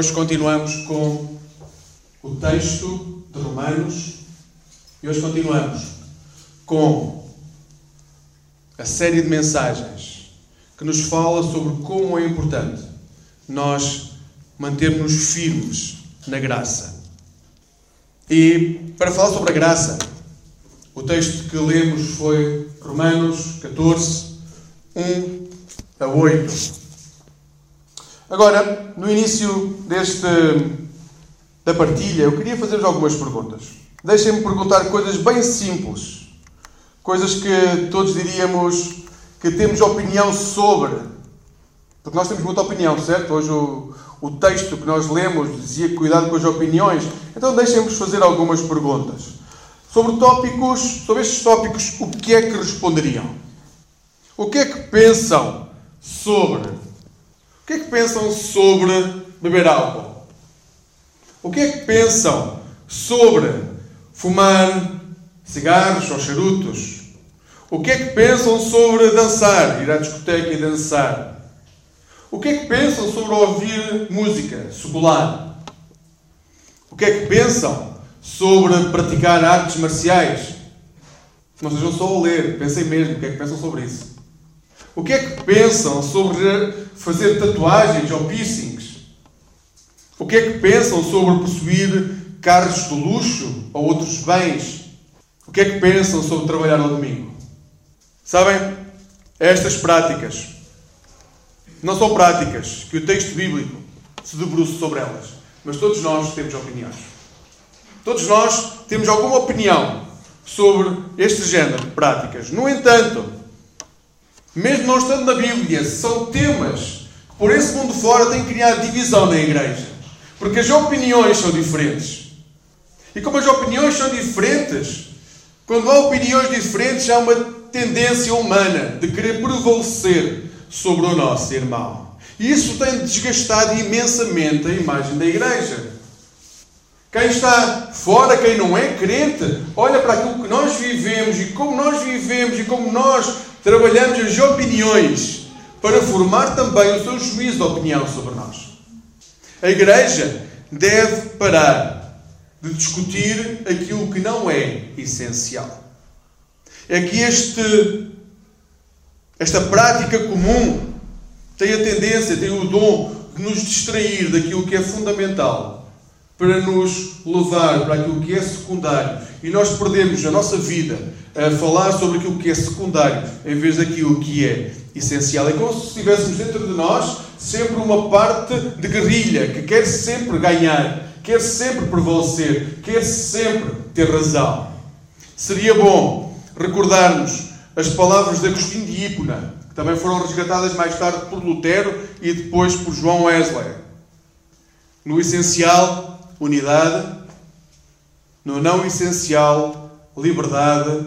Hoje continuamos com o texto de Romanos e hoje continuamos com a série de mensagens que nos fala sobre como é importante nós mantermos firmes na graça. E para falar sobre a graça, o texto que lemos foi Romanos 14, 1 a 8. Agora, no início deste, da partilha, eu queria fazer-vos algumas perguntas. Deixem-me perguntar coisas bem simples, coisas que todos diríamos que temos opinião sobre. Porque nós temos muita opinião, certo? Hoje o, o texto que nós lemos dizia cuidado com as opiniões. Então deixem-vos fazer algumas perguntas. Sobre tópicos, sobre estes tópicos, o que é que responderiam? O que é que pensam sobre que é que pensam sobre beber álcool? O que é que pensam sobre fumar cigarros ou charutos? O que é que pensam sobre dançar, ir à discoteca e dançar? O que é que pensam sobre ouvir música secular? O que é que pensam sobre praticar artes marciais? Não sejam só a ler, pensem mesmo o que é que pensam sobre isso. O que é que pensam sobre fazer tatuagens ou piercings? O que é que pensam sobre possuir carros de luxo ou outros bens? O que é que pensam sobre trabalhar no domingo? Sabem, estas práticas não são práticas que o texto bíblico se debruce sobre elas, mas todos nós temos opiniões. Todos nós temos alguma opinião sobre este género de práticas. No entanto, mesmo não estando na Bíblia, são temas que por esse mundo fora têm criado divisão na igreja. Porque as opiniões são diferentes. E como as opiniões são diferentes, quando há opiniões diferentes, há uma tendência humana de querer prevalecer sobre o nosso irmão. E isso tem desgastado imensamente a imagem da igreja. Quem está fora, quem não é crente, olha para aquilo que nós vivemos e como nós vivemos e como nós trabalhamos as opiniões para formar também o seu juízo de opinião sobre nós. A Igreja deve parar de discutir aquilo que não é essencial. É que este, esta prática comum tem a tendência, tem o dom de nos distrair daquilo que é fundamental para nos levar para aquilo que é secundário e nós perdemos a nossa vida a falar sobre aquilo que é secundário em vez daquilo que é essencial. É como se estivéssemos dentro de nós sempre uma parte de guerrilha que quer sempre ganhar, quer sempre prevalecer, quer sempre ter razão. Seria bom recordarmos as palavras de Agostinho de Hipona, que também foram resgatadas mais tarde por Lutero e depois por João Wesley. No essencial, unidade, no não essencial, liberdade,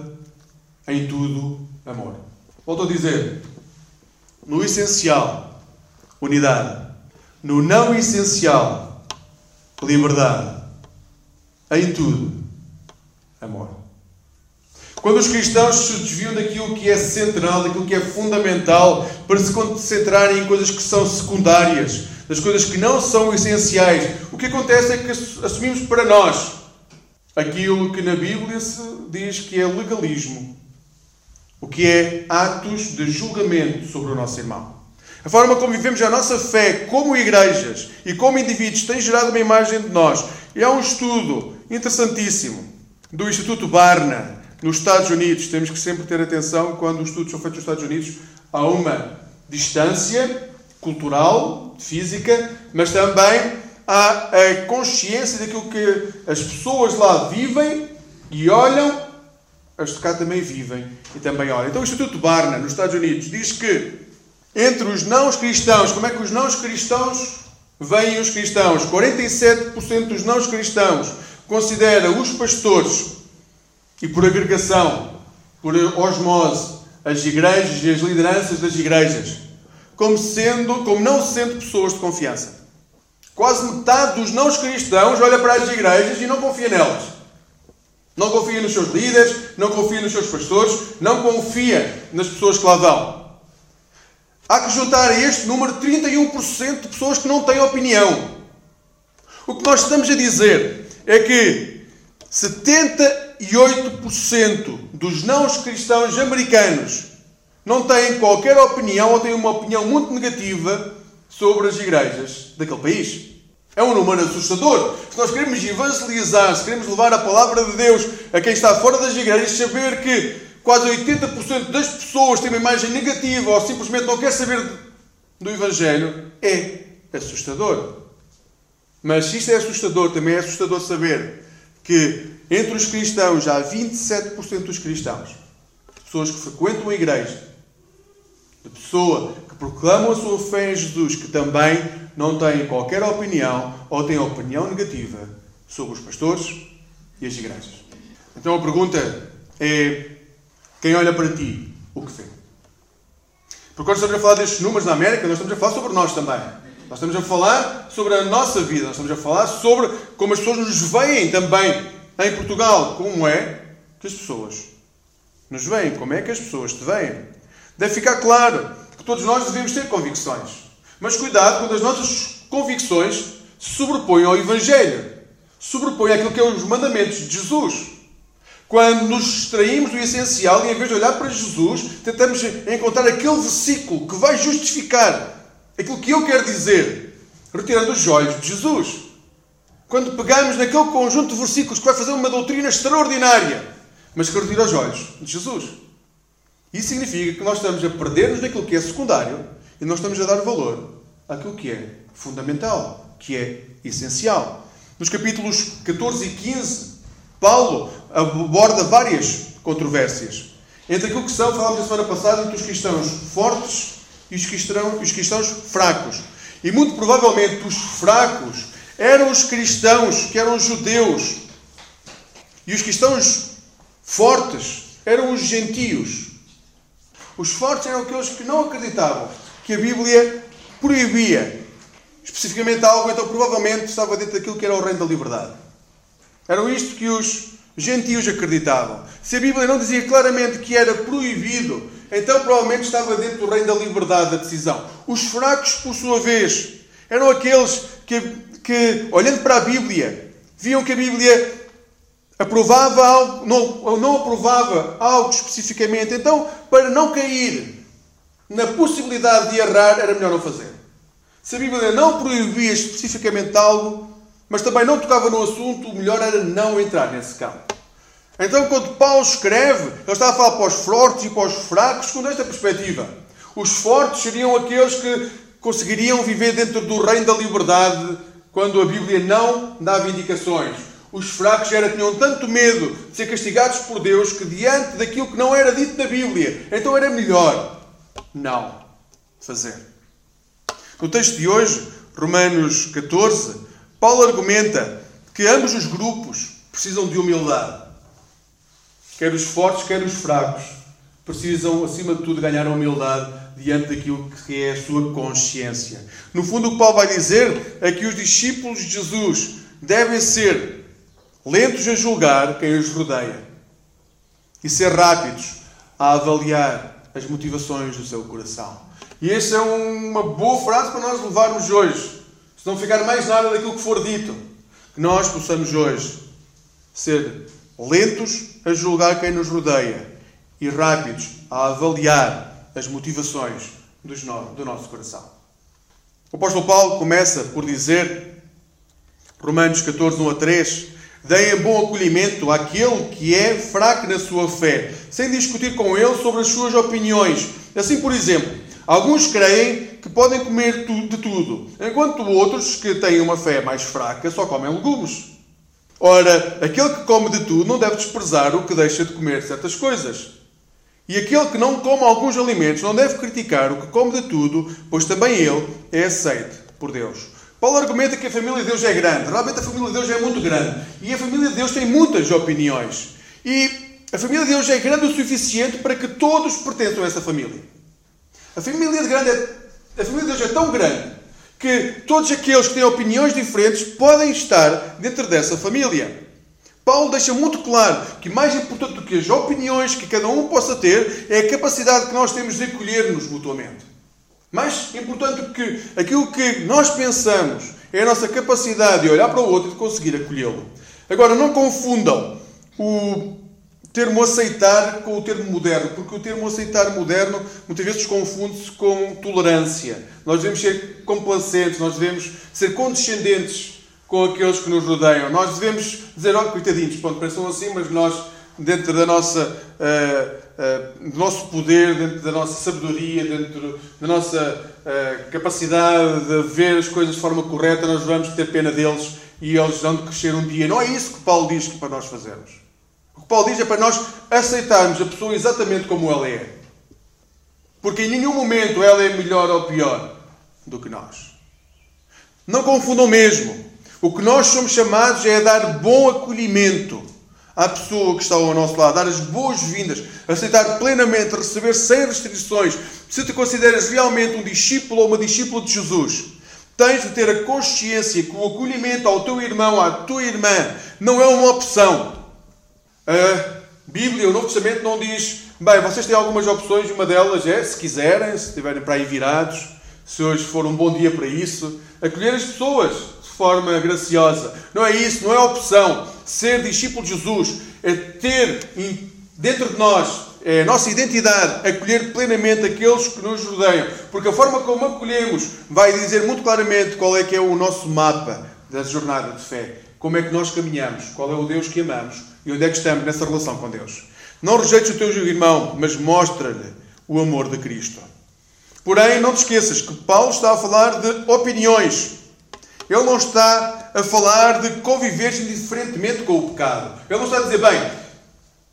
em tudo, amor. Volto a dizer, no essencial, unidade, no não essencial, liberdade, em tudo, amor. Quando os cristãos se desviam daquilo que é central, daquilo que é fundamental, para se concentrarem em coisas que são secundárias, das coisas que não são essenciais, o que acontece é que assumimos para nós aquilo que na Bíblia se diz que é legalismo, o que é atos de julgamento sobre o nosso irmão. A forma como vivemos a nossa fé como igrejas e como indivíduos tem gerado uma imagem de nós. E há um estudo interessantíssimo do Instituto Barna, nos Estados Unidos. Temos que sempre ter atenção quando os estudos são feitos nos Estados Unidos. Há uma distância cultural, física, mas também há a consciência daquilo que as pessoas lá vivem e olham, as de cá também vivem e também olham. Então o Instituto Barna, nos Estados Unidos, diz que entre os não cristãos, como é que os não cristãos veem os cristãos? 47% dos não cristãos considera os pastores e por agregação, por osmose, as igrejas e as lideranças das igrejas como, sendo, como não sendo pessoas de confiança. Quase metade dos não cristãos olha para as igrejas e não confia nelas. Não confia nos seus líderes, não confia nos seus pastores, não confia nas pessoas que lá vão. Há que juntar a este número 31% de pessoas que não têm opinião. O que nós estamos a dizer é que 78% dos não cristãos americanos não têm qualquer opinião ou têm uma opinião muito negativa sobre as igrejas daquele país. É um número assustador. Se nós queremos evangelizar, se queremos levar a palavra de Deus a quem está fora das igrejas, saber que quase 80% das pessoas têm uma imagem negativa ou simplesmente não quer saber do Evangelho, é assustador. Mas se isto é assustador, também é assustador saber que entre os cristãos há 27% dos cristãos, pessoas que frequentam a igreja, de pessoa que proclamam a sua fé em Jesus, que também não têm qualquer opinião ou têm opinião negativa sobre os pastores e as igrejas. Então a pergunta é: quem olha para ti, o que vê? Porque quando estamos a falar destes números na América, nós estamos a falar sobre nós também. Nós estamos a falar sobre a nossa vida, nós estamos a falar sobre como as pessoas nos veem também em Portugal. Como é que as pessoas nos veem? Como é que as pessoas te veem? Deve ficar claro que todos nós devemos ter convicções. Mas cuidado quando as nossas convicções se sobrepõem ao Evangelho, sobrepõem àquilo que é os mandamentos de Jesus. Quando nos distraímos do essencial e em vez de olhar para Jesus, tentamos encontrar aquele versículo que vai justificar aquilo que eu quero dizer, retirando os olhos de Jesus. Quando pegamos naquele conjunto de versículos que vai fazer uma doutrina extraordinária, mas que retira os olhos de Jesus. Isso significa que nós estamos a perder-nos naquilo que é secundário e nós estamos a dar valor àquilo que é fundamental, que é essencial. Nos capítulos 14 e 15, Paulo aborda várias controvérsias. Entre aquilo que são, falámos na semana passada, entre os cristãos fortes e os cristãos, os cristãos fracos. E muito provavelmente os fracos eram os cristãos que eram judeus. E os cristãos fortes eram os gentios. Os fortes eram aqueles que não acreditavam que a Bíblia proibia especificamente algo, então provavelmente estava dentro daquilo que era o reino da liberdade. Era isto que os gentios acreditavam. Se a Bíblia não dizia claramente que era proibido, então provavelmente estava dentro do reino da liberdade da decisão. Os fracos, por sua vez, eram aqueles que, que olhando para a Bíblia, viam que a Bíblia aprovava algo, não, ou não aprovava algo especificamente. Então, para não cair na possibilidade de errar, era melhor não fazer. Se a Bíblia não proibia especificamente algo, mas também não tocava no assunto, o melhor era não entrar nesse campo. Então, quando Paulo escreve, ele está a falar para os fortes e para os fracos, com esta perspectiva. Os fortes seriam aqueles que conseguiriam viver dentro do reino da liberdade quando a Bíblia não dava indicações. Os fracos era tinham tanto medo de ser castigados por Deus que diante daquilo que não era dito na Bíblia, então era melhor não fazer. No texto de hoje, Romanos 14, Paulo argumenta que ambos os grupos precisam de humildade. Quer os fortes, quer os fracos precisam, acima de tudo, ganhar a humildade diante daquilo que é a sua consciência. No fundo, o que Paulo vai dizer é que os discípulos de Jesus devem ser lentos a julgar quem os rodeia e ser rápidos a avaliar as motivações do seu coração. E esta é uma boa frase para nós levarmos hoje. Se não ficar mais nada daquilo que for dito, que nós possamos hoje ser lentos a julgar quem nos rodeia e rápidos a avaliar as motivações do nosso coração. O apóstolo Paulo começa por dizer, Romanos 14, 1 a 3, Deem bom acolhimento àquele que é fraco na sua fé, sem discutir com ele sobre as suas opiniões. Assim, por exemplo, alguns creem que podem comer de tudo, enquanto outros, que têm uma fé mais fraca, só comem legumes. Ora, aquele que come de tudo não deve desprezar o que deixa de comer certas coisas. E aquele que não come alguns alimentos não deve criticar o que come de tudo, pois também ele é aceite por Deus. Paulo argumenta que a família de Deus é grande. Realmente a família de Deus é muito grande. E a família de Deus tem muitas opiniões. E a família de Deus é grande o suficiente para que todos pertençam a essa família. A família de, grande é, a família de Deus é tão grande que todos aqueles que têm opiniões diferentes podem estar dentro dessa família. Paulo deixa muito claro que mais importante do que as opiniões que cada um possa ter é a capacidade que nós temos de acolher-nos mutuamente. Mais importante que aquilo que nós pensamos É a nossa capacidade de olhar para o outro e de conseguir acolhê-lo. Agora, não confundam o termo aceitar com o termo moderno, porque o termo aceitar moderno muitas vezes confunde-se com tolerância. Nós devemos ser complacentes, nós devemos ser condescendentes com aqueles que nos rodeiam. Nós devemos dizer, olha, coitadinhos, pronto, pensam assim, mas nós, dentro da nossa, uh, uh, do nosso poder, dentro da nossa sabedoria, dentro da nossa uh, capacidade de ver as coisas de forma correta, nós vamos ter pena deles e eles vão crescer um dia. Não é isso que Paulo diz que para nós fazermos. O que Paulo diz é para nós aceitarmos a pessoa exatamente como ela é. Porque em nenhum momento ela é melhor ou pior do que nós. Não confundam mesmo. O que nós somos chamados é a dar bom acolhimento à pessoa que está ao nosso lado, dar as boas-vindas, aceitar plenamente, receber sem restrições. Se te consideras realmente um discípulo ou uma discípula de Jesus, tens de ter a consciência que o acolhimento ao teu irmão, à tua irmã, não é uma opção. A Bíblia, o Novo Testamento, não diz, bem, vocês têm algumas opções, uma delas é, se quiserem, se estiverem para aí virados, se hoje for um bom dia para isso, acolher as pessoas forma graciosa. Não é isso, não é opção. Ser discípulo de Jesus é ter dentro de nós é a nossa identidade, acolher plenamente aqueles que nos rodeiam. Porque a forma como acolhemos vai dizer muito claramente qual é que é o nosso mapa da jornada de fé. Como é que nós caminhamos, qual é o Deus que amamos e onde é que estamos nessa relação com Deus. Não rejeites o teu irmão, mas mostra-lhe o amor de Cristo. Porém, não te esqueças que Paulo está a falar de opiniões. Ele não está a falar de conviver indiferentemente com o pecado. Ele não está a dizer, bem,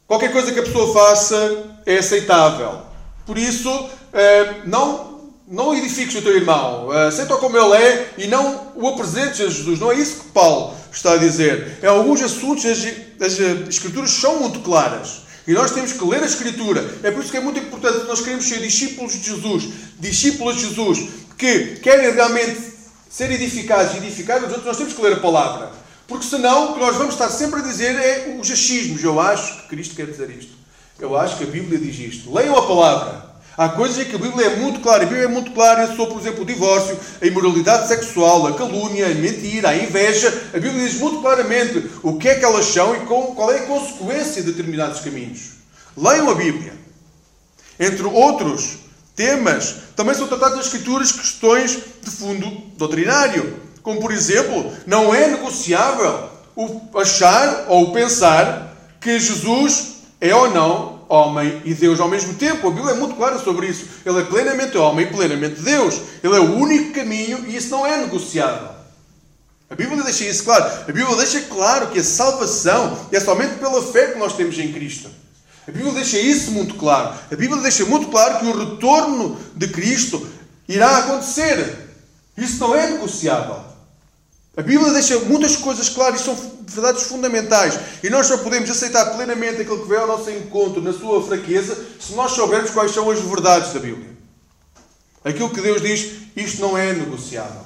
qualquer coisa que a pessoa faça é aceitável. Por isso, eh, não, não edifiques o teu irmão. Aceita-o como ele é e não o apresentes a Jesus. Não é isso que Paulo está a dizer. Em alguns assuntos as, as Escrituras são muito claras. E nós temos que ler a Escritura. É por isso que é muito importante que nós queremos ser discípulos de Jesus, discípulos de Jesus, que querem realmente ser edificados e edificar os outros, nós temos que ler a palavra. Porque senão o que nós vamos estar sempre a dizer é os achismos. Eu acho que Cristo quer dizer isto. Eu acho que a Bíblia diz isto. Leiam a palavra. Há coisas em que a Bíblia é muito clara. A Bíblia é muito clara sobre, por exemplo, o divórcio, a imoralidade sexual, a calúnia, a mentira, a inveja. A Bíblia diz muito claramente o que é que elas são e qual é a consequência de determinados caminhos. Leiam a Bíblia. Entre outros temas, também são tratadas nas Escrituras questões de fundo doutrinário. Como, por exemplo, não é negociável o achar ou pensar que Jesus é ou não homem e Deus ao mesmo tempo. A Bíblia é muito clara sobre isso. Ele é plenamente homem e plenamente Deus. Ele é o único caminho e isso não é negociável. A Bíblia deixa isso claro. A Bíblia deixa claro que a salvação é somente pela fé que nós temos em Cristo. A Bíblia deixa isso muito claro. A Bíblia deixa muito claro que o retorno de Cristo irá acontecer. Isso não é negociável. A Bíblia deixa muitas coisas claras e são verdades fundamentais. E nós só podemos aceitar plenamente aquilo que vem ao nosso encontro na sua fraqueza se nós soubermos quais são as verdades da Bíblia. Aquilo que Deus diz, isto não é negociável.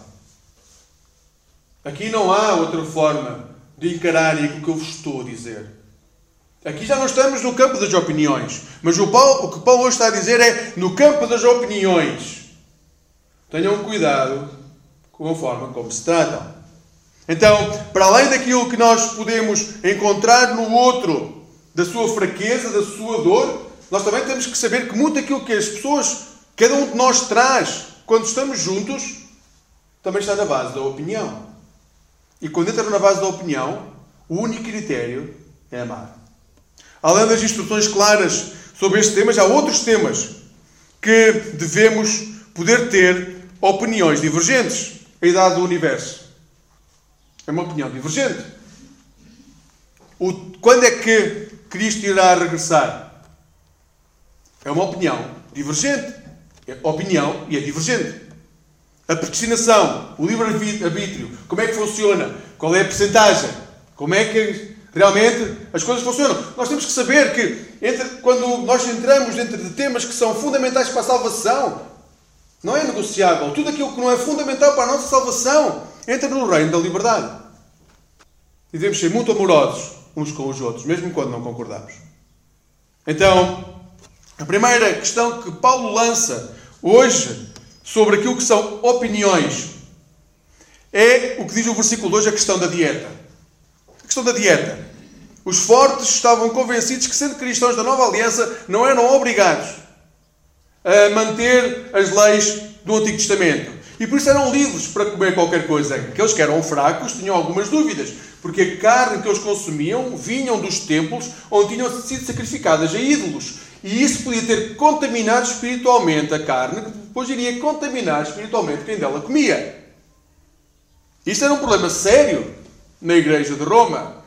Aqui não há outra forma de encararem aquilo que eu vos estou a dizer. Aqui já não estamos no campo das opiniões. Mas o, Paulo, o que Paulo hoje está a dizer é no campo das opiniões. Tenham cuidado com a forma como se tratam. Então, para além daquilo que nós podemos encontrar no outro, da sua fraqueza, da sua dor, nós também temos que saber que muito daquilo que as pessoas, cada um de nós traz quando estamos juntos, também está na base da opinião. E quando entra na base da opinião, o único critério é amar. Além das instruções claras sobre este tema, já há outros temas que devemos poder ter opiniões divergentes. A idade do universo. É uma opinião divergente. O, quando é que Cristo irá regressar? É uma opinião divergente. É opinião e é divergente. A predestinação, o livre-arbítrio, como é que funciona? Qual é a percentagem? Como é que realmente as coisas funcionam? Nós temos que saber que entre, quando nós entramos dentro de temas que são fundamentais para a salvação, não é negociável. Tudo aquilo que não é fundamental para a nossa salvação entra no reino da liberdade. E devemos ser muito amorosos uns com os outros, mesmo quando não concordamos. Então, a primeira questão que Paulo lança hoje sobre aquilo que são opiniões é o que diz o versículo 2, a questão da dieta. Questão da dieta. Os fortes estavam convencidos que, sendo cristãos da nova aliança, não eram obrigados a manter as leis do Antigo Testamento. E por isso eram livres para comer qualquer coisa. Aqueles que eram fracos tinham algumas dúvidas, porque a carne que eles consumiam vinham dos templos onde tinham sido sacrificadas a ídolos. E isso podia ter contaminado espiritualmente a carne, que depois iria contaminar espiritualmente quem dela comia. Isto era um problema sério na igreja de Roma.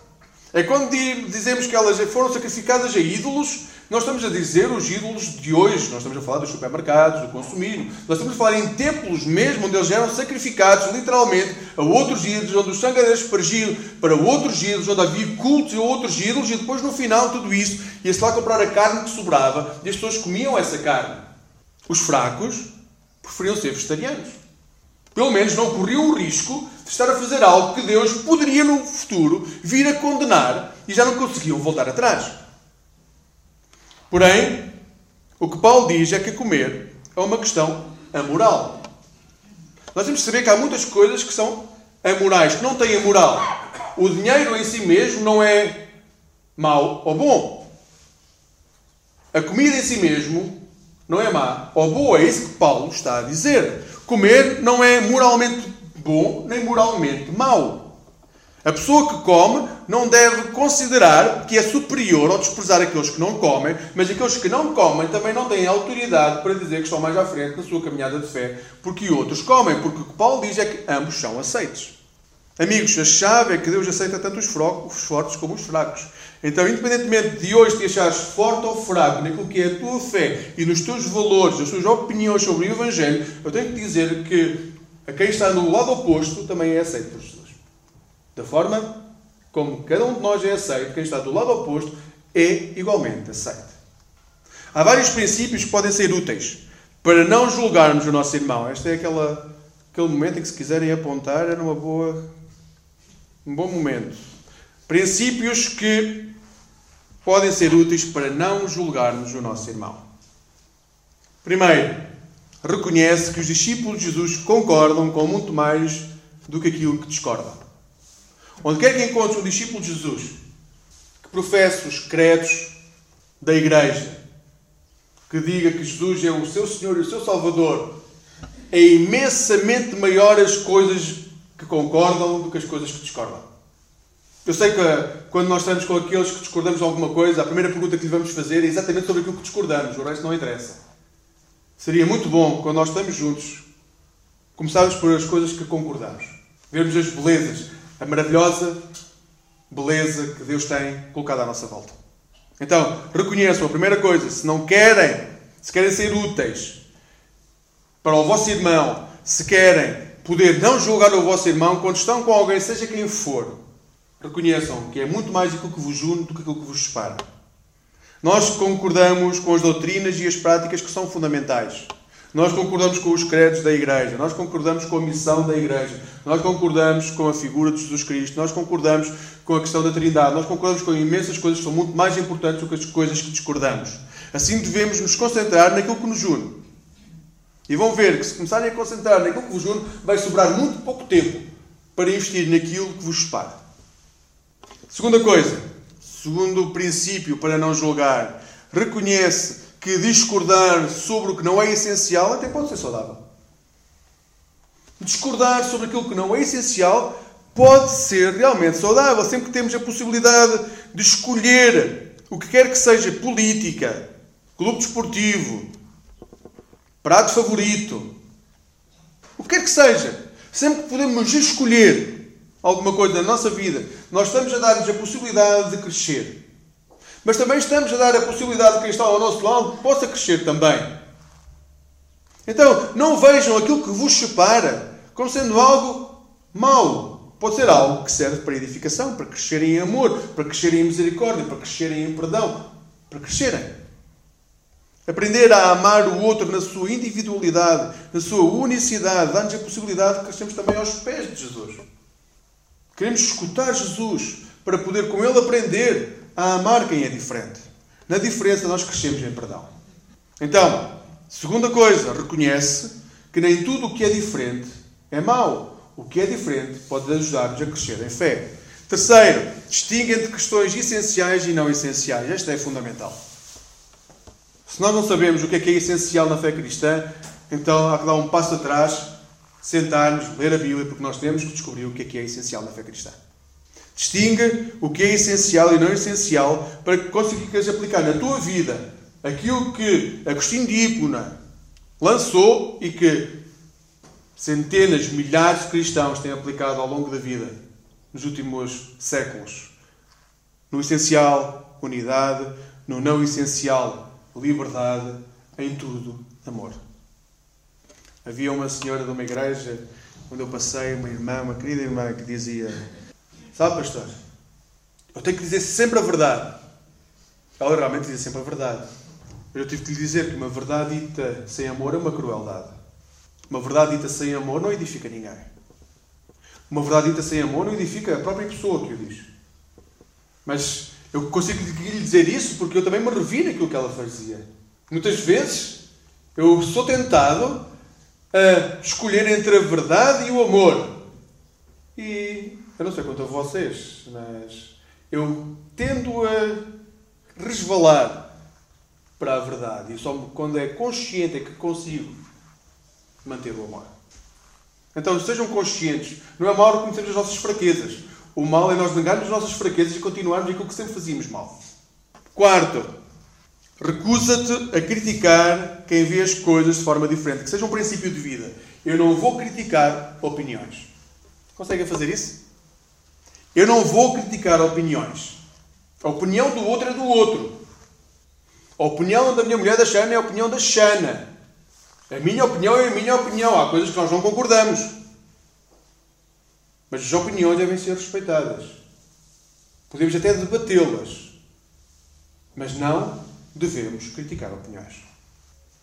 É quando dizemos que elas foram sacrificadas a ídolos, nós estamos a dizer os ídolos de hoje. Nós estamos a falar dos supermercados, do consumismo. Nós estamos a falar em templos mesmo, onde eles eram sacrificados literalmente a outros ídolos, onde o sangue era espargido para outros ídolos, onde havia cultos a outros ídolos, e depois no final tudo isso ia-se lá comprar a carne que sobrava e as pessoas comiam essa carne. Os fracos preferiam ser vegetarianos. Pelo menos não corriam o risco de estar a fazer algo que Deus poderia no futuro vir a condenar e já não conseguiam voltar atrás. Porém, o que Paulo diz é que comer é uma questão amoral. Nós temos que saber que há muitas coisas que são amorais, que não têm moral. O dinheiro em si mesmo não é mau ou bom. A comida em si mesmo não é má ou boa. É isso que Paulo está a dizer. Comer não é moralmente bom nem moralmente mau. A pessoa que come não deve considerar que é superior ou desprezar aqueles que não comem, mas aqueles que não comem também não têm autoridade para dizer que estão mais à frente na sua caminhada de fé, porque outros comem, porque o que Paulo diz é que ambos são aceitos. Amigos, a chave é que Deus aceita tanto os fortes como os fracos. Então, independentemente de hoje te achares forte ou fraco naquilo que é a tua fé e nos teus valores, nas tuas opiniões sobre o Evangelho, eu tenho que dizer que a quem está no lado oposto também é aceito por Jesus. Da forma como cada um de nós é aceito, quem está do lado oposto é igualmente aceito. Há vários princípios que podem ser úteis para não julgarmos o nosso irmão. Este é aquela, aquele momento em que, se quiserem apontar, é numa boa, um bom momento. Princípios que podem ser úteis para não julgarmos o nosso irmão. Primeiro, reconhece que os discípulos de Jesus concordam com muito mais do que aquilo que discordam. Onde quer que encontres um discípulo de Jesus que professe os credos da Igreja, que diga que Jesus é o seu Senhor e o seu Salvador, é imensamente maior as coisas que concordam do que as coisas que discordam. Eu sei que quando nós estamos com aqueles que discordamos de alguma coisa, a primeira pergunta que lhe vamos fazer é exatamente sobre aquilo que discordamos, o resto não interessa. Seria muito bom, quando nós estamos juntos, começarmos por as coisas que concordamos. Vermos as belezas, a maravilhosa beleza que Deus tem colocado à nossa volta. Então, reconheçam a primeira coisa, se não querem, se querem ser úteis para o vosso irmão, se querem poder não julgar o vosso irmão quando estão com alguém, seja quem for, reconheçam que é muito mais aquilo que vos une do que aquilo que vos separa. Nós concordamos com as doutrinas e as práticas que são fundamentais. Nós concordamos com os credos da Igreja, nós concordamos com a missão da Igreja, nós concordamos com a figura de Jesus Cristo, nós concordamos com a questão da Trindade, nós concordamos com imensas coisas que são muito mais importantes do que as coisas que discordamos. Assim devemos nos concentrar naquilo que nos une. E vão ver que se começarem a concentrar naquilo que vos une, vai sobrar muito pouco tempo para investir naquilo que vos separa. Segunda coisa, segundo princípio para não julgar, reconhece que discordar sobre o que não é essencial até pode ser saudável. Discordar sobre aquilo que não é essencial pode ser realmente saudável, sempre que temos a possibilidade de escolher o que quer que seja política, clube desportivo, prato favorito, o que quer que seja, sempre que podemos escolher alguma coisa na nossa vida, nós estamos a dar-nos a possibilidade de crescer. Mas também estamos a dar a possibilidade de quem está ao nosso lado possa crescer também. Então, não vejam aquilo que vos separa como sendo algo mau. Pode ser algo que serve para edificação, para crescerem em amor, para crescerem em misericórdia, para crescerem em perdão, para crescerem. Aprender a amar o outro na sua individualidade, na sua unicidade, dá-nos a possibilidade de crescermos também aos pés de Jesus. Queremos escutar Jesus para poder com Ele aprender a amar quem é diferente. Na diferença, nós crescemos em perdão. Então, segunda coisa, reconhece que nem tudo o que é diferente é mau. o que é diferente pode ajudar-nos a crescer em fé. Terceiro, distingue entre questões essenciais e não essenciais. Esta é fundamental. Se nós não sabemos o que é que é essencial na fé cristã, então há que dar um passo atrás, sentar-nos, ler a Bíblia, porque nós temos que descobrir o que é que é essencial na fé cristã. Distinga o que é essencial e não essencial para que consigas aplicar na tua vida aquilo que Agostinho de Hipona lançou e que centenas, milhares de cristãos têm aplicado ao longo da vida, nos últimos séculos. No essencial, unidade. No não essencial, liberdade. Em tudo, amor. Havia uma senhora de uma igreja onde eu passei, uma irmã, uma querida irmã, que dizia: Sabe, pastor, eu tenho que dizer sempre a verdade. Ela realmente dizia sempre a verdade. Eu tive que lhe dizer que uma verdade dita sem amor é uma crueldade. Uma verdade dita sem amor não edifica ninguém. Uma verdade dita sem amor não edifica a própria pessoa que o diz. Mas eu consigo lhe dizer isso porque eu também me revi naquilo que ela fazia. Muitas vezes eu sou tentado a escolher entre a verdade e o amor. E eu não sei quanto a vocês, mas eu tendo a resvalar para a verdade. E só quando é consciente é que consigo manter o amor. Então sejam conscientes. Não é mal reconhecer as nossas fraquezas. O mal é nós negarmos as nossas fraquezas e continuarmos aquilo que sempre fazíamos mal. Quarto, recusa-te a criticar quem vê as coisas de forma diferente. Que seja um princípio de vida. Eu não vou criticar opiniões. Conseguem fazer isso? Eu não vou criticar opiniões. A opinião do outro é do outro. A opinião da minha mulher da Xana é a opinião da Xana. A minha opinião é a minha opinião. Há coisas que nós não concordamos. Mas as opiniões devem ser respeitadas. Podemos até debatê-las. Mas não devemos criticar opiniões.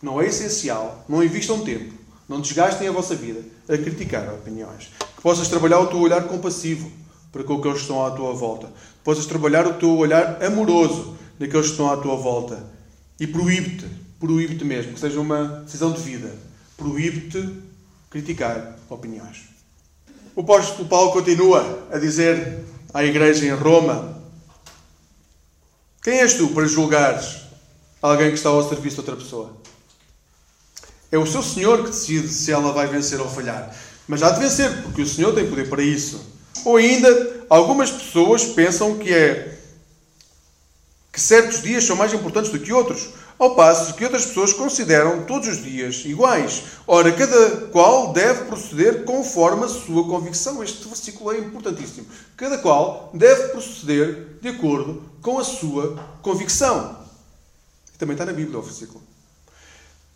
Não é essencial, não invistam tempo, não desgastem a vossa vida a criticar opiniões. Que possas trabalhar o teu olhar compassivo para com aqueles que estão à tua volta. Que possas trabalhar o teu olhar amoroso daqueles que estão à tua volta. E proíbe-te, proíbe-te mesmo, que seja uma decisão de vida, proíbe-te criticar opiniões. O apóstolo Paulo continua a dizer à igreja em Roma: Quem és tu para julgares alguém que está ao serviço de outra pessoa? É o seu Senhor que decide se ela vai vencer ou falhar. Mas há de vencer, porque o Senhor tem poder para isso. Ou ainda, algumas pessoas pensam que é que certos dias são mais importantes do que outros, ao passo que outras pessoas consideram todos os dias iguais. Ora, cada qual deve proceder conforme a sua convicção. Este versículo é importantíssimo. Cada qual deve proceder de acordo com a sua convicção. E também está na Bíblia o versículo.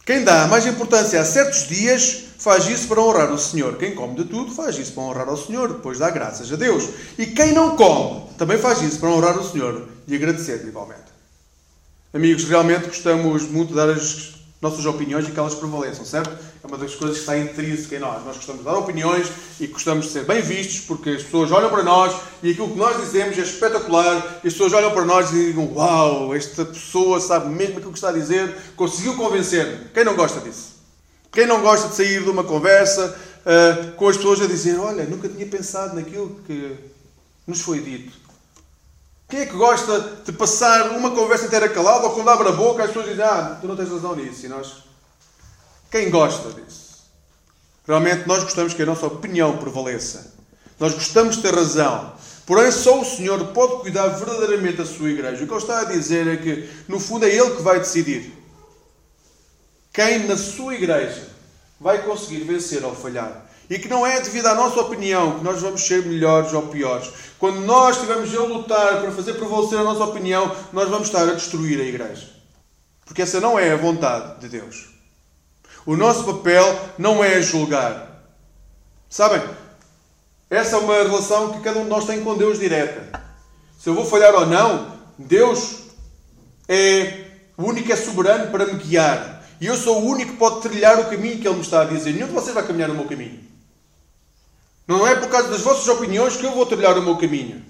Quem dá mais importância a certos dias faz isso para honrar o Senhor. Quem come de tudo faz isso para honrar ao Senhor, depois dá graças a Deus. E quem não come também faz isso para honrar o Senhor e agradecer igualmente. Amigos, realmente gostamos muito de dar as nossas opiniões e que elas prevaleçam, certo? É uma das coisas que está intrínseca em nós. Nós gostamos de dar opiniões e gostamos de ser bem vistos porque as pessoas olham para nós e aquilo que nós dizemos é espetacular e as pessoas olham para nós e digam Uau, esta pessoa sabe mesmo aquilo que está a dizer, conseguiu convencer-me. Quem não gosta disso? Quem não gosta de sair de uma conversa uh, com as pessoas a dizer Olha, nunca tinha pensado naquilo que nos foi dito. Quem é que gosta de passar uma conversa inteira calada ou quando abre a boca as pessoas dizem Ah, tu não tens razão nisso. E nós... Quem gosta disso? Realmente nós gostamos que a nossa opinião prevaleça. Nós gostamos de ter razão. Porém, só o Senhor pode cuidar verdadeiramente da sua igreja. O que ele está a dizer é que, no fundo, é Ele que vai decidir. Quem na sua igreja vai conseguir vencer ou falhar. E que não é devido à nossa opinião que nós vamos ser melhores ou piores. Quando nós estivermos a lutar para fazer prevalecer a nossa opinião, nós vamos estar a destruir a igreja. Porque essa não é a vontade de Deus. O nosso papel não é julgar. Sabem? Essa é uma relação que cada um de nós tem com Deus direta. Se eu vou falhar ou não, Deus é o único é soberano para me guiar. E eu sou o único que pode trilhar o caminho que Ele me está a dizer. Nenhum de vocês vai caminhar no meu caminho. Não é por causa das vossas opiniões que eu vou trilhar o meu caminho.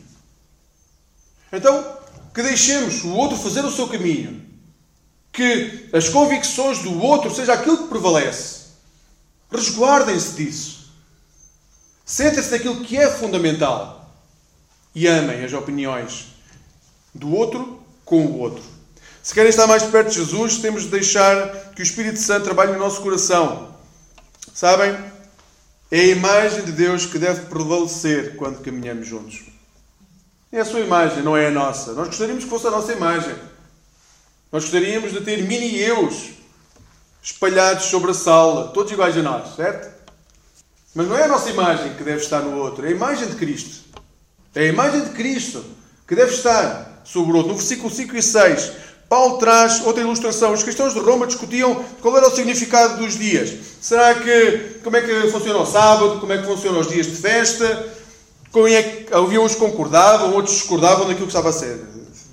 Então, que deixemos o outro fazer o seu caminho. Que as convicções do outro seja aquilo que prevalece. Resguardem-se disso. Centrem-se naquilo que é fundamental e amem as opiniões do outro com o outro. Se querem estar mais perto de Jesus, temos de deixar que o Espírito Santo trabalhe no nosso coração. Sabem? É a imagem de Deus que deve prevalecer quando caminhamos juntos. É a sua imagem, não é a nossa. Nós gostaríamos que fosse a nossa imagem. Nós gostaríamos de ter mini-eus espalhados sobre a sala, todos iguais a nós, certo? Mas não é a nossa imagem que deve estar no outro, é a imagem de Cristo. É a imagem de Cristo que deve estar sobre o outro. No versículo 5 e 6, Paulo traz outra ilustração. Os cristãos de Roma discutiam qual era o significado dos dias. Será que como é que funciona o sábado? Como é que funcionam os dias de festa? Como é que havia uns que concordavam, outros discordavam daquilo que estava a ser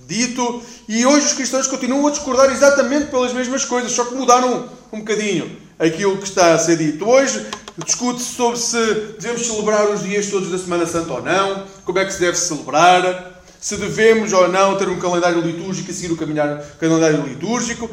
dito. E hoje os cristãos continuam a discordar exatamente pelas mesmas coisas, só que mudaram um, um bocadinho aquilo que está a ser dito. Hoje discute-se sobre se devemos celebrar os dias todos da Semana Santa ou não, como é que se deve celebrar, se devemos ou não ter um calendário litúrgico e seguir o calendário litúrgico,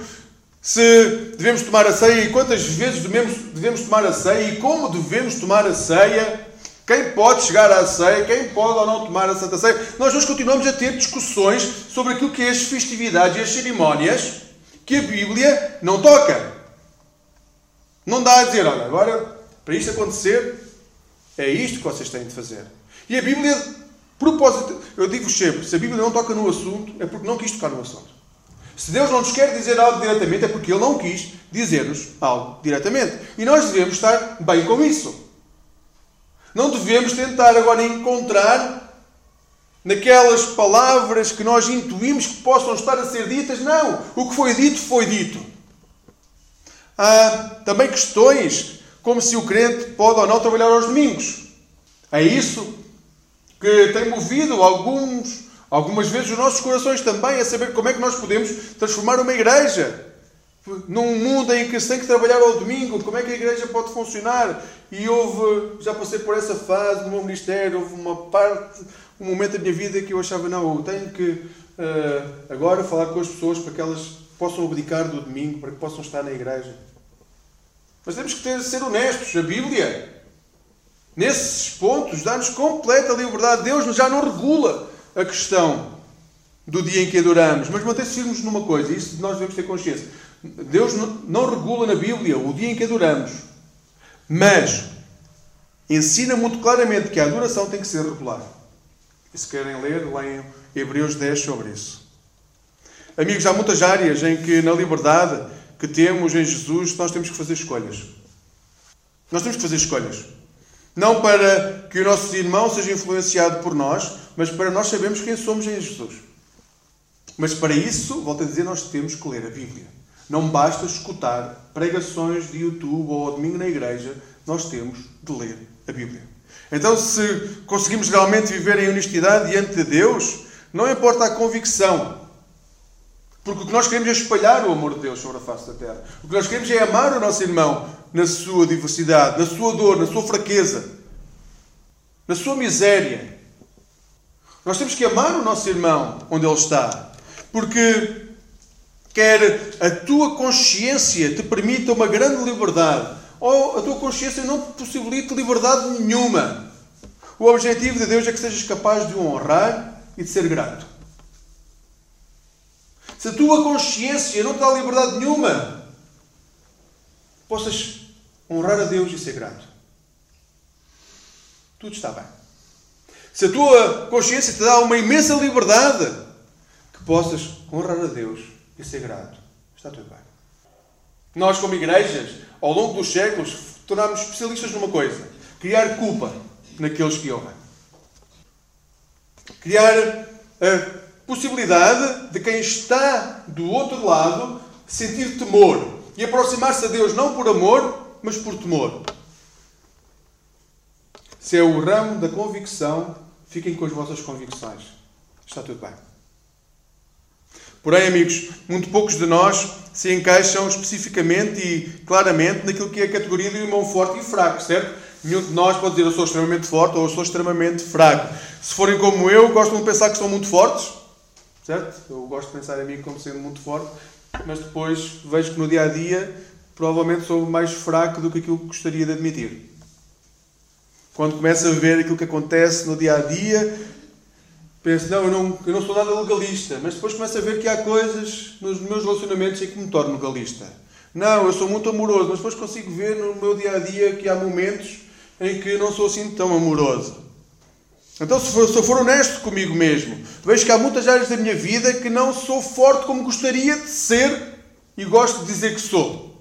se devemos tomar a ceia e quantas vezes devemos, devemos tomar a ceia e como devemos tomar a ceia. Quem pode chegar à ceia, quem pode ou não tomar a Santa Ceia. Nós hoje continuamos a ter discussões sobre aquilo que é as festividades e as cerimónias que a Bíblia não toca. Não dá a dizer, olha, agora para isto acontecer é isto que vocês têm de fazer. E a Bíblia, propósito, eu digo-vos sempre, se a Bíblia não toca no assunto, é porque não quis tocar no assunto. Se Deus não nos quer dizer algo diretamente, é porque Ele não quis dizer-nos algo diretamente. E nós devemos estar bem com isso. Não devemos tentar agora encontrar naquelas palavras que nós intuímos que possam estar a ser ditas. Não! O que foi dito, foi dito. Há também questões como se o crente pode ou não trabalhar aos domingos. É isso que tem movido alguns, algumas vezes os nossos corações também a saber como é que nós podemos transformar uma igreja num mundo em que se tem que trabalhar ao domingo, como é que a igreja pode funcionar? E houve, já passei por essa fase no meu ministério, houve uma parte, um momento da minha vida que eu achava, não, eu tenho que uh, agora falar com as pessoas para que elas possam abdicar do domingo, para que possam estar na igreja. Mas temos que ter, ser honestos. A Bíblia, nesses pontos, dá-nos completa liberdade. Deus já não regula a questão do dia em que adoramos, mas mantém-se firmes numa coisa, isso nós devemos ter consciência Deus não regula na Bíblia o dia em que adoramos, mas ensina muito claramente que a adoração tem que ser regular. E se querem ler, leiam Hebreus 10 sobre isso. Amigos, há muitas áreas em que, na liberdade que temos em Jesus, nós temos que fazer escolhas. Nós temos que fazer escolhas. Não para que o nosso irmão seja influenciado por nós, mas para nós sabermos quem somos em Jesus. Mas para isso, volto a dizer, nós temos que ler a Bíblia. Não basta escutar pregações de YouTube ou ao domingo na igreja, nós temos de ler a Bíblia. Então, se conseguimos realmente viver em honestidade diante de Deus, não importa a convicção, porque o que nós queremos é espalhar o amor de Deus sobre a face da terra. O que nós queremos é amar o nosso irmão na sua diversidade, na sua dor, na sua fraqueza, na sua miséria. Nós temos que amar o nosso irmão onde ele está, porque quer a tua consciência te permita uma grande liberdade, ou a tua consciência não te possibilite liberdade nenhuma. O objetivo de Deus é que sejas capaz de o honrar e de ser grato. Se a tua consciência não te dá liberdade nenhuma, possas honrar a Deus e ser grato. Tudo está bem. Se a tua consciência te dá uma imensa liberdade, que possas honrar a Deus e ser grato. Está tudo bem. Nós, como igrejas, ao longo dos séculos, tornámos especialistas numa coisa: criar culpa naqueles que ouvem. Criar a possibilidade de quem está do outro lado sentir temor e aproximar-se a Deus não por amor, mas por temor. Se é o ramo da convicção, fiquem com as vossas convicções. Está tudo bem. Porém, amigos, muito poucos de nós se encaixam especificamente e claramente naquilo que é a categoria do irmão forte e fraco, certo? Nenhum de nós pode dizer eu sou extremamente forte ou eu sou extremamente fraco. Se forem como eu, gostam de pensar que são muito fortes, certo? Eu gosto de pensar em mim como sendo muito forte, mas depois vejo que no dia a dia provavelmente sou mais fraco do que aquilo que gostaria de admitir. Quando começo a ver aquilo que acontece no dia a dia, penso, não eu, não, eu não sou nada legalista, mas depois começo a ver que há coisas nos meus relacionamentos em que me torno legalista. Não, eu sou muito amoroso, mas depois consigo ver no meu dia a dia que há momentos em que não sou assim tão amoroso. Então, se, for, se eu for honesto comigo mesmo, vejo que há muitas áreas da minha vida que não sou forte como gostaria de ser e gosto de dizer que sou.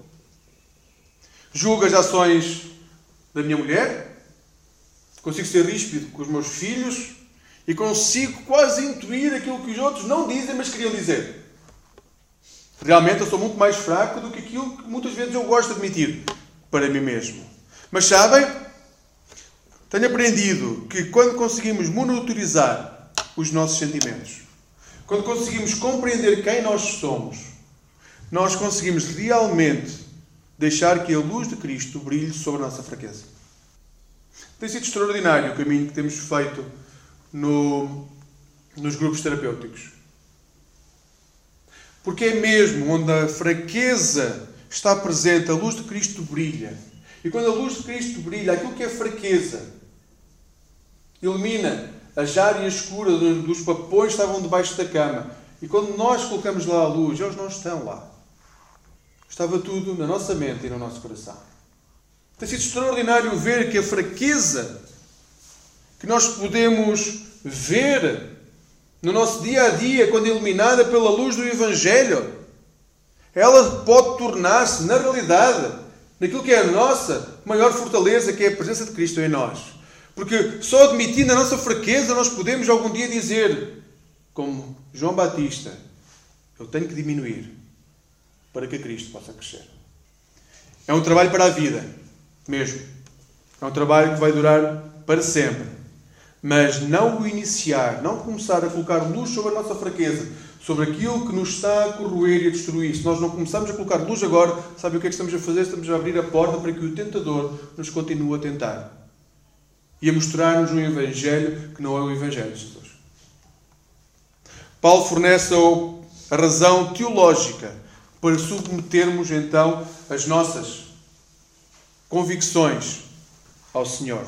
Julgo as ações da minha mulher, consigo ser ríspido com os meus filhos e consigo quase intuir aquilo que os outros não dizem, mas queriam dizer. Realmente eu sou muito mais fraco do que aquilo que muitas vezes eu gosto de admitir para mim mesmo. Mas sabem, tenho aprendido que quando conseguimos monitorizar os nossos sentimentos, quando conseguimos compreender quem nós somos, nós conseguimos realmente deixar que a luz de Cristo brilhe sobre a nossa fraqueza. Tem sido extraordinário o caminho que temos feito no, nos grupos terapêuticos. Porque é mesmo onde a fraqueza está presente, a luz de Cristo brilha. E quando a luz de Cristo brilha, aquilo que é fraqueza Ilumina as áreas escuras onde os papões estavam debaixo da cama. E quando nós colocamos lá a luz, eles não estão lá. Estava tudo na nossa mente e no nosso coração. Tem sido extraordinário ver que a fraqueza que nós podemos ver no nosso dia a dia, quando iluminada pela luz do Evangelho, ela pode tornar-se, na realidade, naquilo que é a nossa maior fortaleza, que é a presença de Cristo em nós. Porque só admitindo a nossa fraqueza nós podemos algum dia dizer, como João Batista, eu tenho que diminuir para que Cristo possa crescer. É um trabalho para a vida, mesmo. É um trabalho que vai durar para sempre. Mas não o iniciar, não começar a colocar luz sobre a nossa fraqueza, sobre aquilo que nos está a corroer e a destruir. Se nós não começarmos a colocar luz agora, sabe o que é que estamos a fazer? Estamos a abrir a porta para que o tentador nos continue a tentar e a mostrar-nos um Evangelho que não é o Evangelho de Jesus. Paulo fornece a razão teológica para submetermos então as nossas convicções ao Senhor.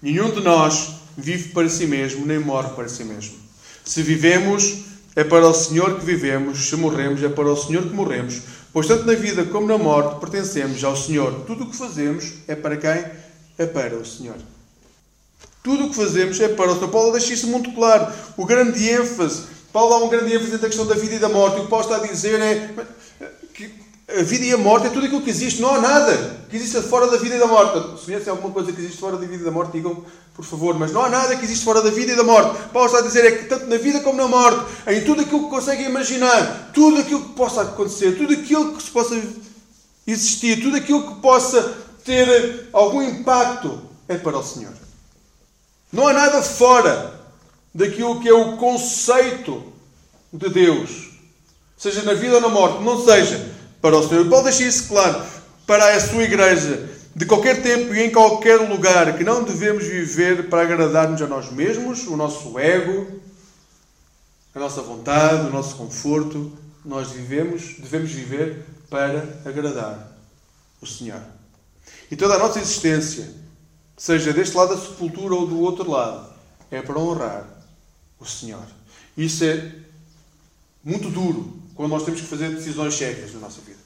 Nenhum de nós vive para si mesmo, nem morre para si mesmo. Se vivemos, é para o Senhor que vivemos, se morremos, é para o Senhor que morremos. Pois tanto na vida como na morte pertencemos ao Senhor. Tudo o que fazemos é para quem? É para o Senhor. Tudo o que fazemos é para o Senhor. Paulo deixa isso muito claro. O grande ênfase. Paulo dá um grande ênfase na questão da vida e da morte. O que Paulo está a dizer é que a vida e a morte é tudo aquilo que existe. Não há nada que exista fora da vida e da morte. Se conhecem alguma coisa que existe fora da vida e da morte, digam, por favor. Mas não há nada que existe fora da vida e da morte. Paulo está a dizer é que tanto na vida como na morte, em tudo aquilo que conseguem imaginar, tudo aquilo que possa acontecer, tudo aquilo que se possa existir, tudo aquilo que possa ter algum impacto é para o Senhor. Não há nada fora daquilo que é o conceito de Deus, seja na vida ou na morte, não seja para o Senhor. Paulo deixa isso claro para a sua igreja, de qualquer tempo e em qualquer lugar, que não devemos viver para agradar-nos a nós mesmos, o nosso ego, a nossa vontade, o nosso conforto. Nós vivemos, devemos viver para agradar o Senhor. E toda a nossa existência, seja deste lado da sepultura ou do outro lado, é para honrar o Senhor. Isso é muito duro quando nós temos que fazer decisões sérias na nossa vida.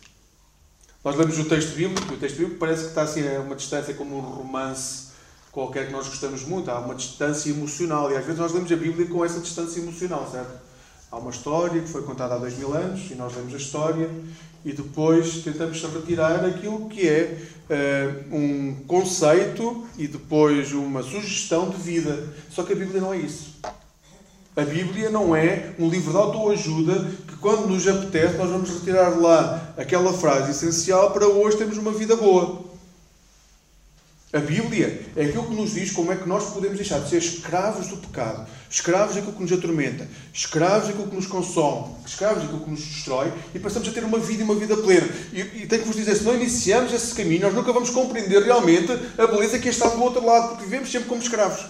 Nós lemos o texto bíblico, o texto bíblico parece que está assim a uma distância como um romance qualquer que nós gostamos muito, há uma distância emocional e às vezes nós lemos a Bíblia com essa distância emocional, certo? Há uma história que foi contada há dois mil anos e nós lemos a história e depois tentamos retirar aquilo que é uh, um conceito e depois uma sugestão de vida. Só que a Bíblia não é isso. A Bíblia não é um livro de autoajuda que, quando nos apetece, nós vamos retirar lá aquela frase essencial para hoje termos uma vida boa. A Bíblia é aquilo que nos diz como é que nós podemos deixar de ser escravos do pecado, escravos daquilo que nos atormenta, escravos daquilo que nos consome, escravos daquilo que nos destrói e passamos a ter uma vida e uma vida plena. E, e tenho que vos dizer, se não iniciamos esse caminho, nós nunca vamos compreender realmente a beleza que está do outro lado, porque vivemos sempre como escravos.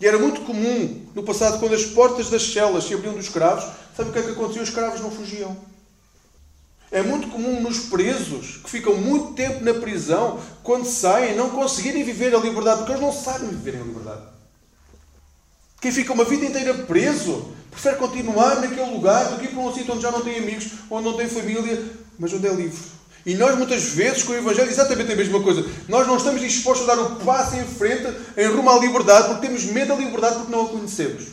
E era muito comum no passado, quando as portas das celas se abriam dos escravos, sabe o que é que acontecia? Os escravos não fugiam. É muito comum nos presos, que ficam muito tempo na prisão, quando saem, não conseguirem viver a liberdade, porque eles não sabem viver em liberdade. Quem fica uma vida inteira preso, prefere continuar naquele lugar do que ir para um sítio onde já não tem amigos, onde não tem família, mas onde é livre. E nós, muitas vezes, com o Evangelho, exatamente a mesma coisa. Nós não estamos dispostos a dar o passo em frente em rumo à liberdade, porque temos medo da liberdade porque não a conhecemos.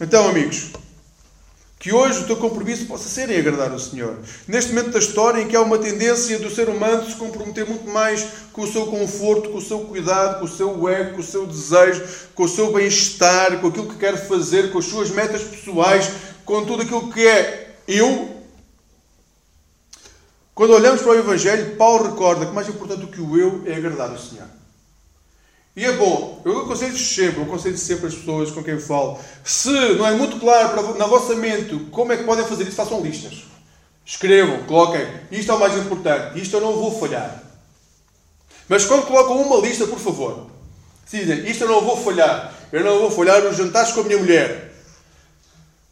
Então, amigos, que hoje o teu compromisso possa ser em agradar o Senhor. Neste momento da história em que há uma tendência do ser humano se comprometer muito mais com o seu conforto, com o seu cuidado, com o seu ego, com o seu desejo, com o seu bem-estar, com aquilo que quer fazer, com as suas metas pessoais, com tudo aquilo que é eu. Quando olhamos para o Evangelho, Paulo recorda que mais importante do que o eu é agradar o Senhor. E é bom, eu aconselho sempre, eu aconselho sempre as pessoas com quem eu falo, se não é muito claro na vossa mente como é que podem fazer isso, façam listas. Escrevam, coloquem, isto é o mais importante, isto eu não vou falhar. Mas quando colocam uma lista, por favor, dizem, isto eu não vou falhar, eu não vou falhar os jantares com a minha mulher.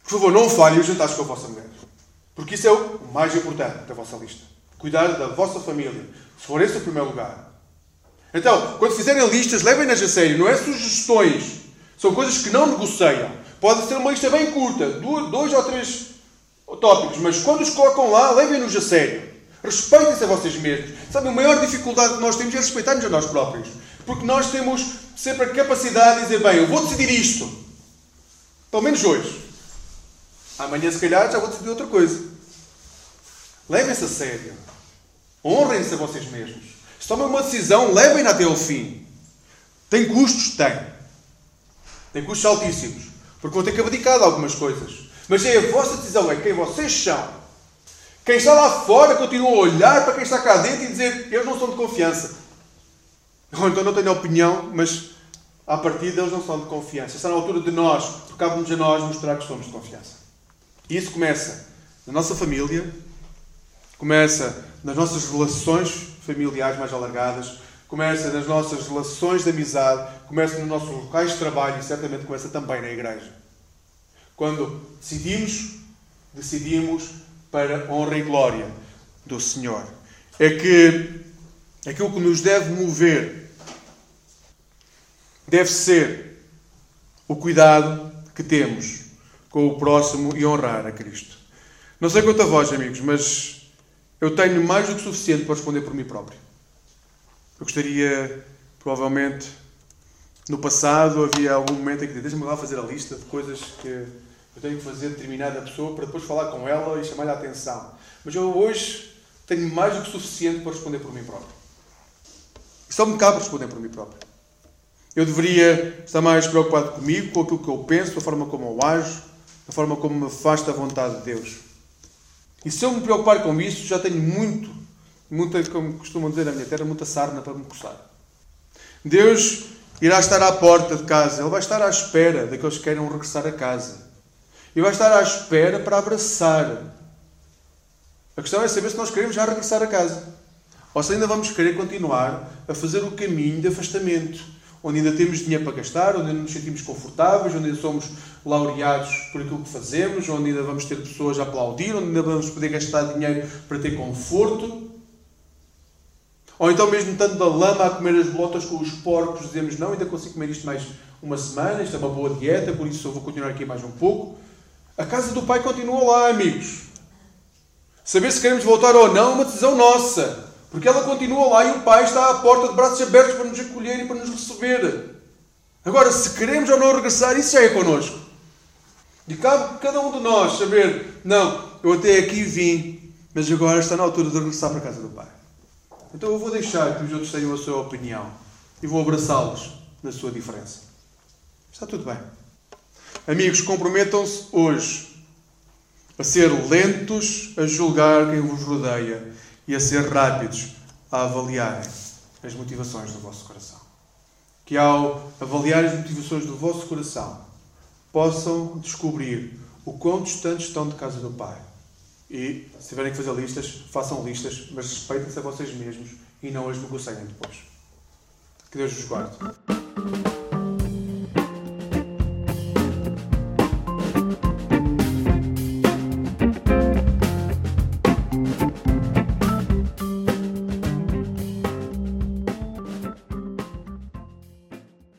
Por favor, não falhem os jantares com a vossa mulher. Porque isso é o mais importante da vossa lista. Cuidar da vossa família. Se for esse o primeiro lugar. Então, quando fizerem listas, levem-nas a sério. Não é sugestões. São coisas que não negociam. Pode ser uma lista bem curta, dois ou três tópicos, mas quando os colocam lá, levem-nos a sério. Respeitem-se a vocês mesmos. Sabe, a maior dificuldade que nós temos é respeitar-nos a nós próprios. Porque nós temos sempre a capacidade de dizer, bem, eu vou decidir isto. Pelo menos hoje. Amanhã, se calhar, já vou decidir outra coisa. Levem-se a sério. Honrem-se a vocês mesmos. Se tomem uma decisão, levem-na até ao fim. Tem custos? Tem. Tem custos altíssimos. Porque vão ter que abdicar de algumas coisas. Mas é a vossa decisão, é quem vocês são. Quem está lá fora continua a olhar para quem está cá dentro e dizer: eles não são de confiança. Ou então não tenho opinião, mas a partir deles não são de confiança. Está na altura de nós, cabe-nos a nós mostrar que somos de confiança. E isso começa na nossa família, começa nas nossas relações familiares mais alargadas, começa nas nossas relações de amizade, começa nos nossos locais de trabalho e certamente começa também na igreja. Quando decidimos, decidimos para honra e glória do Senhor. É que aquilo que nos deve mover deve ser o cuidado que temos com o próximo e honrar a Cristo. Não sei quanto a vós, amigos, mas eu tenho mais do que suficiente para responder por mim próprio. Eu gostaria, provavelmente, no passado havia algum momento em que deixa-me lá fazer a lista de coisas que eu tenho que fazer determinada pessoa para depois falar com ela e chamar-lhe a atenção. Mas eu hoje tenho mais do que suficiente para responder por mim próprio. E só me cabe responder por mim próprio. Eu deveria estar mais preocupado comigo, com aquilo que eu penso, a forma como eu ajo, a forma como me afasta a vontade de Deus. E se eu me preocupar com isso, já tenho muito, muita, como costumam dizer na minha terra, muita sarna para me coçar. Deus irá estar à porta de casa, Ele vai estar à espera daqueles que queiram regressar a casa. E vai estar à espera para abraçar. A questão é saber se nós queremos já regressar a casa. Ou se ainda vamos querer continuar a fazer o caminho de afastamento onde ainda temos dinheiro para gastar, onde ainda nos sentimos confortáveis, onde ainda somos laureados por aquilo que fazemos, onde ainda vamos ter pessoas a aplaudir, onde ainda vamos poder gastar dinheiro para ter conforto. Ou então, mesmo tanto da lama a comer as bolotas com os porcos, dizemos: Não, ainda consigo comer isto mais uma semana, isto é uma boa dieta, por isso eu vou continuar aqui mais um pouco. A casa do Pai continua lá, amigos. Saber se queremos voltar ou não é uma decisão nossa. Porque ela continua lá e o Pai está à porta de braços abertos para nos acolher e para nos receber. Agora, se queremos ou não regressar, isso já é connosco. E cabe cada um de nós saber: não, eu até aqui vim, mas agora está na altura de regressar para a casa do Pai. Então eu vou deixar que os outros tenham a sua opinião e vou abraçá-los na sua diferença. Está tudo bem. Amigos, comprometam-se hoje a ser lentos a julgar quem vos rodeia e a ser rápidos a avaliarem as motivações do vosso coração. Que ao avaliar as motivações do vosso coração, possam descobrir o quão distantes estão de casa do Pai. E, se tiverem que fazer listas, façam listas, mas respeitem-se a vocês mesmos e não as negociem depois. Que Deus vos guarde.